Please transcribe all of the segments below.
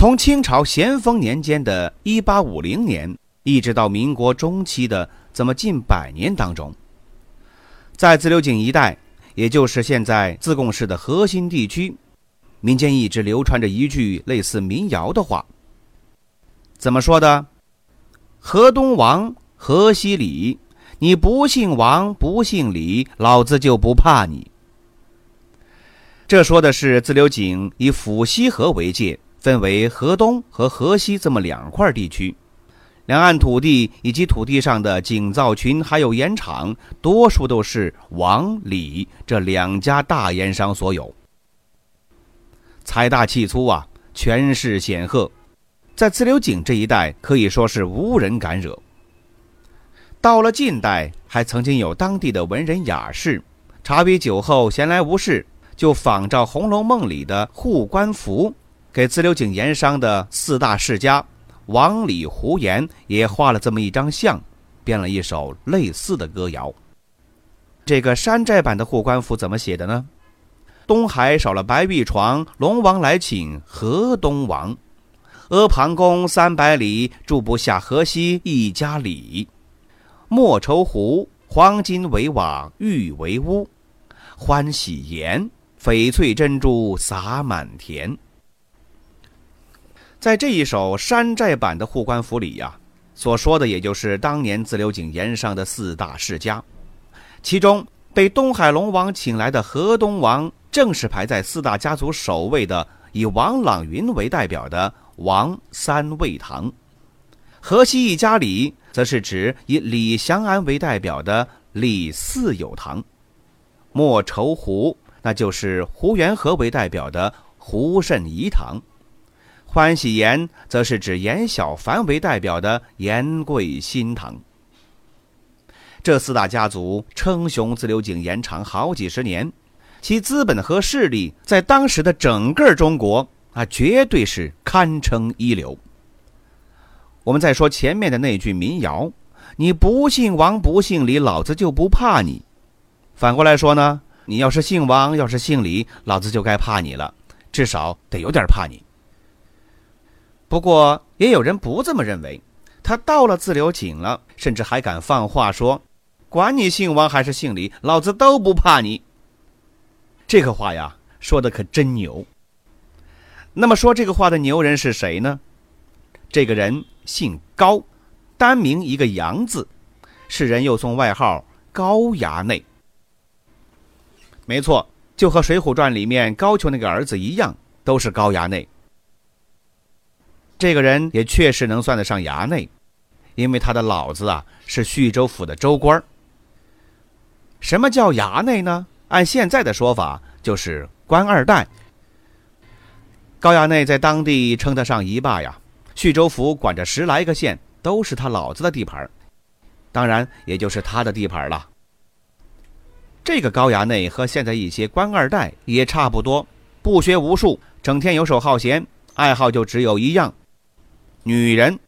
从清朝咸丰年间的一八五零年，一直到民国中期的这么近百年当中，在自流井一带，也就是现在自贡市的核心地区，民间一直流传着一句类似民谣的话。怎么说的？河东王，河西李，你不姓王，不姓李，老子就不怕你。这说的是自流井以府西河为界。分为河东和河西这么两块地区，两岸土地以及土地上的井灶群还有盐场，多数都是王李这两家大盐商所有。财大气粗啊，权势显赫，在自流井这一带可以说是无人敢惹。到了近代，还曾经有当地的文人雅士，茶余酒后闲来无事，就仿照《红楼梦》里的护官符。给自流井盐商的四大世家王李胡盐也画了这么一张像，编了一首类似的歌谣。这个山寨版的护官符怎么写的呢？东海少了白玉床，龙王来请河东王。阿房宫三百里，住不下河西一家里。莫愁湖，黄金为瓦，玉为屋。欢喜盐，翡翠珍珠洒满田。在这一首山寨版的护官符里呀，所说的也就是当年自流井沿上的四大世家，其中被东海龙王请来的河东王，正是排在四大家族首位的，以王朗云为代表的王三味堂；河西一家里，则是指以李祥安为代表的李四有堂；莫愁湖，那就是胡元和为代表的胡慎仪堂。欢喜颜则是指颜小凡为代表的颜贵新堂。这四大家族称雄自流井延长好几十年，其资本和势力在当时的整个中国啊，绝对是堪称一流。我们再说前面的那句民谣：“你不姓王，不姓李，老子就不怕你。”反过来说呢，你要是姓王，要是姓李，老子就该怕你了，至少得有点怕你。不过，也有人不这么认为。他到了自流井了，甚至还敢放话说：“管你姓王还是姓李，老子都不怕你。”这个话呀，说的可真牛。那么说这个话的牛人是谁呢？这个人姓高，单名一个杨字，世人又送外号高衙内。没错，就和《水浒传》里面高俅那个儿子一样，都是高衙内。这个人也确实能算得上衙内，因为他的老子啊是徐州府的州官。什么叫衙内呢？按现在的说法，就是官二代。高衙内在当地称得上一霸呀，徐州府管着十来个县，都是他老子的地盘当然也就是他的地盘了。这个高衙内和现在一些官二代也差不多，不学无术，整天游手好闲，爱好就只有一样。女人，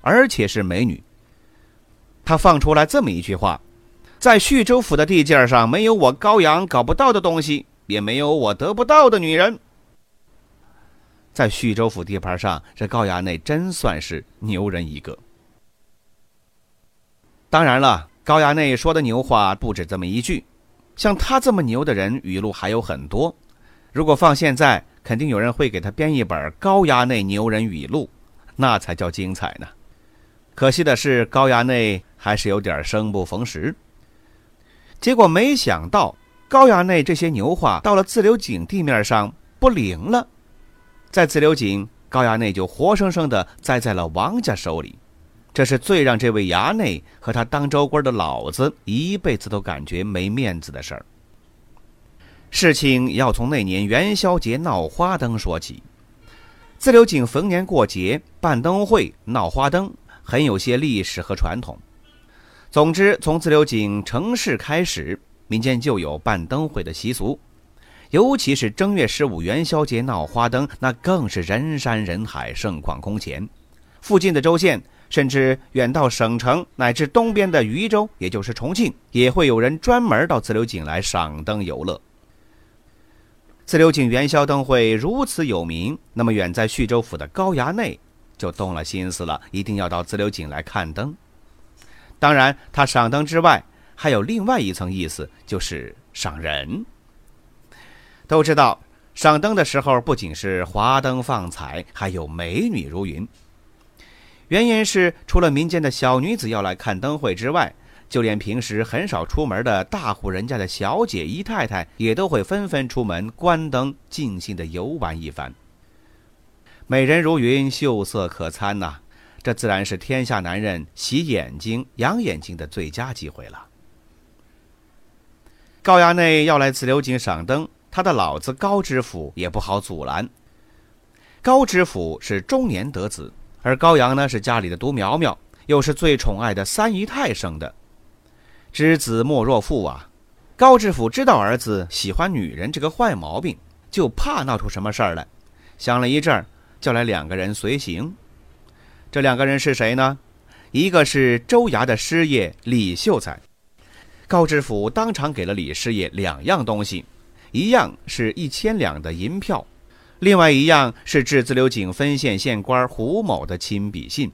而且是美女。他放出来这么一句话：“在徐州府的地界上，没有我高阳搞不到的东西，也没有我得不到的女人。”在徐州府地盘上，这高衙内真算是牛人一个。当然了，高衙内说的牛话不止这么一句，像他这么牛的人，语录还有很多。如果放现在，肯定有人会给他编一本《高衙内牛人语录》。那才叫精彩呢！可惜的是，高衙内还是有点生不逢时。结果没想到，高衙内这些牛话到了自流井地面上不灵了，在自流井，高衙内就活生生的栽在了王家手里。这是最让这位衙内和他当州官的老子一辈子都感觉没面子的事儿。事情要从那年元宵节闹花灯说起。自流井逢年过节办灯会、闹花灯，很有些历史和传统。总之，从自流井城市开始，民间就有办灯会的习俗。尤其是正月十五元宵节闹花灯，那更是人山人海，盛况空前。附近的州县，甚至远到省城乃至东边的渝州，也就是重庆，也会有人专门到自流井来赏灯游乐。自流井元宵灯会如此有名，那么远在叙州府的高衙内就动了心思了，一定要到自流井来看灯。当然，他赏灯之外，还有另外一层意思，就是赏人。都知道，赏灯的时候不仅是华灯放彩，还有美女如云。原因是，除了民间的小女子要来看灯会之外，就连平时很少出门的大户人家的小姐姨太太，也都会纷纷出门关灯，尽兴的游玩一番。美人如云，秀色可餐呐，这自然是天下男人洗眼睛、养眼睛的最佳机会了。高衙内要来自流井赏灯，他的老子高知府也不好阻拦。高知府是中年得子。而高阳呢，是家里的独苗苗，又是最宠爱的三姨太生的。知子莫若父啊！高知府知道儿子喜欢女人这个坏毛病，就怕闹出什么事儿来。想了一阵儿，叫来两个人随行。这两个人是谁呢？一个是州衙的师爷李秀才。高知府当场给了李师爷两样东西，一样是一千两的银票。另外一样是至自流井分县县官胡某的亲笔信。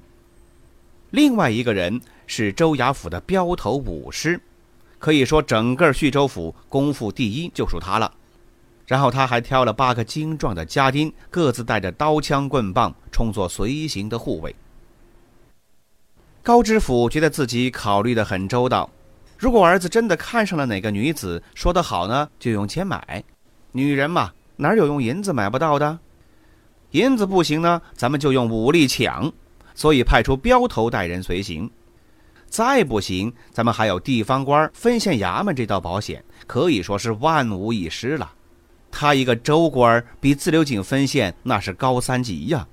另外一个人是州衙府的镖头武师，可以说整个叙州府功夫第一就属他了。然后他还挑了八个精壮的家丁，各自带着刀枪棍棒，充作随行的护卫。高知府觉得自己考虑的很周到，如果儿子真的看上了哪个女子，说得好呢，就用钱买。女人嘛。哪有用银子买不到的？银子不行呢，咱们就用武力抢。所以派出镖头带人随行。再不行，咱们还有地方官、分县衙门这道保险，可以说是万无一失了。他一个州官，比自流井分县那是高三级呀。